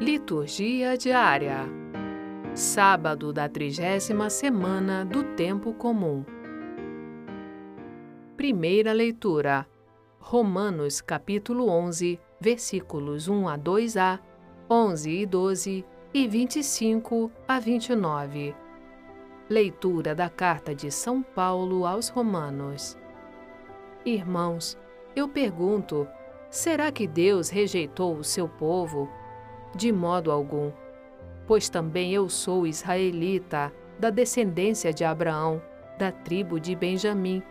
Liturgia diária. Sábado da trigésima semana do Tempo Comum. Primeira leitura. Romanos capítulo 11, versículos 1 a 2a, 11 e 12 e 25 a 29. Leitura da carta de São Paulo aos Romanos. Irmãos, eu pergunto: será que Deus rejeitou o seu povo? De modo algum. Pois também eu sou israelita, da descendência de Abraão, da tribo de Benjamim.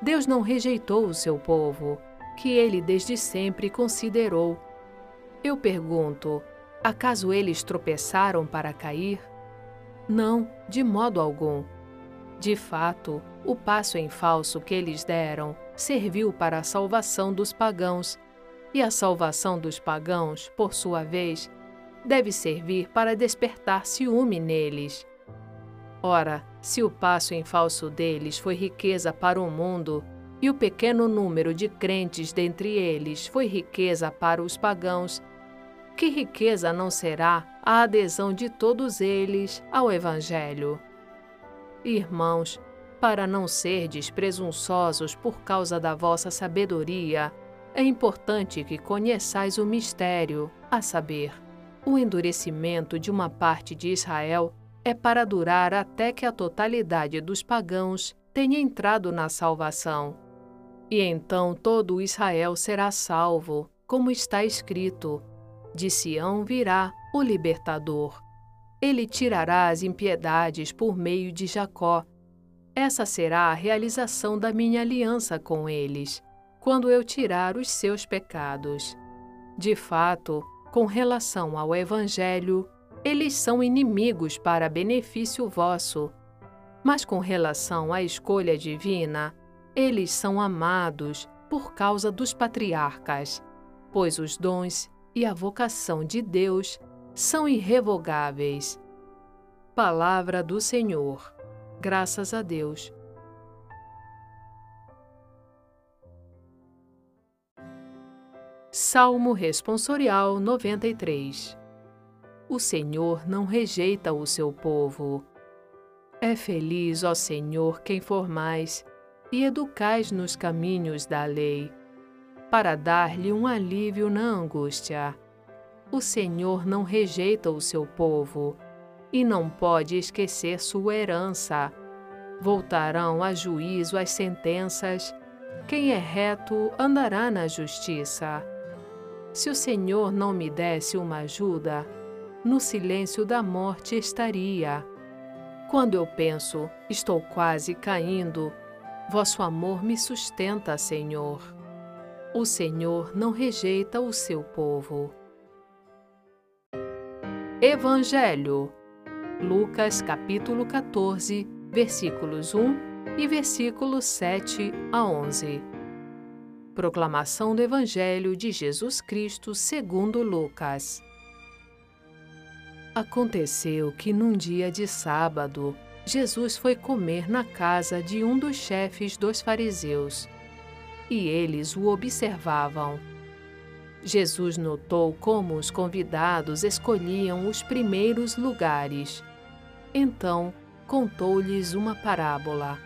Deus não rejeitou o seu povo, que ele desde sempre considerou. Eu pergunto: acaso eles tropeçaram para cair? Não, de modo algum. De fato, o passo em falso que eles deram serviu para a salvação dos pagãos e a salvação dos pagãos, por sua vez, deve servir para despertar ciúme neles. Ora, se o passo em falso deles foi riqueza para o mundo, e o pequeno número de crentes dentre eles foi riqueza para os pagãos, que riqueza não será a adesão de todos eles ao Evangelho? Irmãos, para não serdes presunçosos por causa da vossa sabedoria, é importante que conheçais o mistério, a saber, o endurecimento de uma parte de Israel é para durar até que a totalidade dos pagãos tenha entrado na salvação. E então todo Israel será salvo, como está escrito: De Sião virá o libertador. Ele tirará as impiedades por meio de Jacó. Essa será a realização da minha aliança com eles quando eu tirar os seus pecados. De fato, com relação ao Evangelho, eles são inimigos para benefício vosso. Mas com relação à escolha divina, eles são amados por causa dos patriarcas, pois os dons e a vocação de Deus são irrevogáveis. Palavra do Senhor. Graças a Deus. Salmo Responsorial 93 O Senhor não rejeita o seu povo. É feliz, ó Senhor, quem formais e educais nos caminhos da lei, para dar-lhe um alívio na angústia. O Senhor não rejeita o seu povo e não pode esquecer sua herança. Voltarão a juízo as sentenças. Quem é reto andará na justiça. Se o Senhor não me desse uma ajuda, no silêncio da morte estaria. Quando eu penso, estou quase caindo, vosso amor me sustenta, Senhor. O Senhor não rejeita o seu povo. Evangelho Lucas capítulo 14, versículos 1 e versículos 7 a 11. Proclamação do Evangelho de Jesus Cristo segundo Lucas. Aconteceu que num dia de sábado, Jesus foi comer na casa de um dos chefes dos fariseus, e eles o observavam. Jesus notou como os convidados escolhiam os primeiros lugares. Então, contou-lhes uma parábola.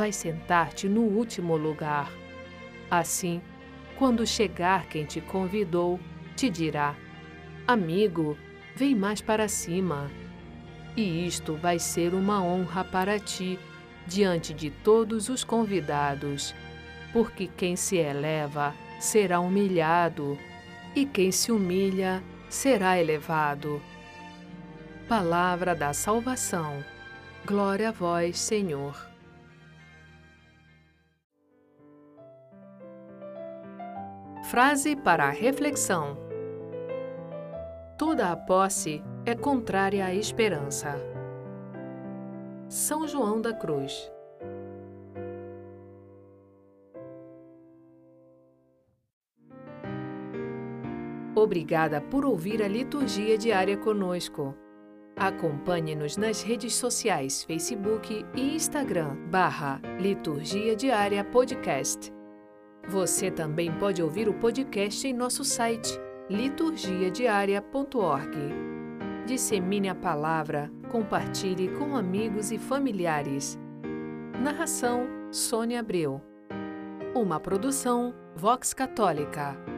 vai sentar-te no último lugar. Assim, quando chegar quem te convidou, te dirá: Amigo, vem mais para cima. E isto vai ser uma honra para ti diante de todos os convidados, porque quem se eleva será humilhado, e quem se humilha será elevado. Palavra da salvação. Glória a vós, Senhor. Frase para a reflexão: Toda a posse é contrária à esperança. São João da Cruz. Obrigada por ouvir a liturgia diária conosco. Acompanhe-nos nas redes sociais Facebook e Instagram barra Liturgia Diária Podcast. Você também pode ouvir o podcast em nosso site liturgiadiaria.org. Dissemine a palavra, compartilhe com amigos e familiares. Narração Sônia Abreu. Uma produção Vox Católica.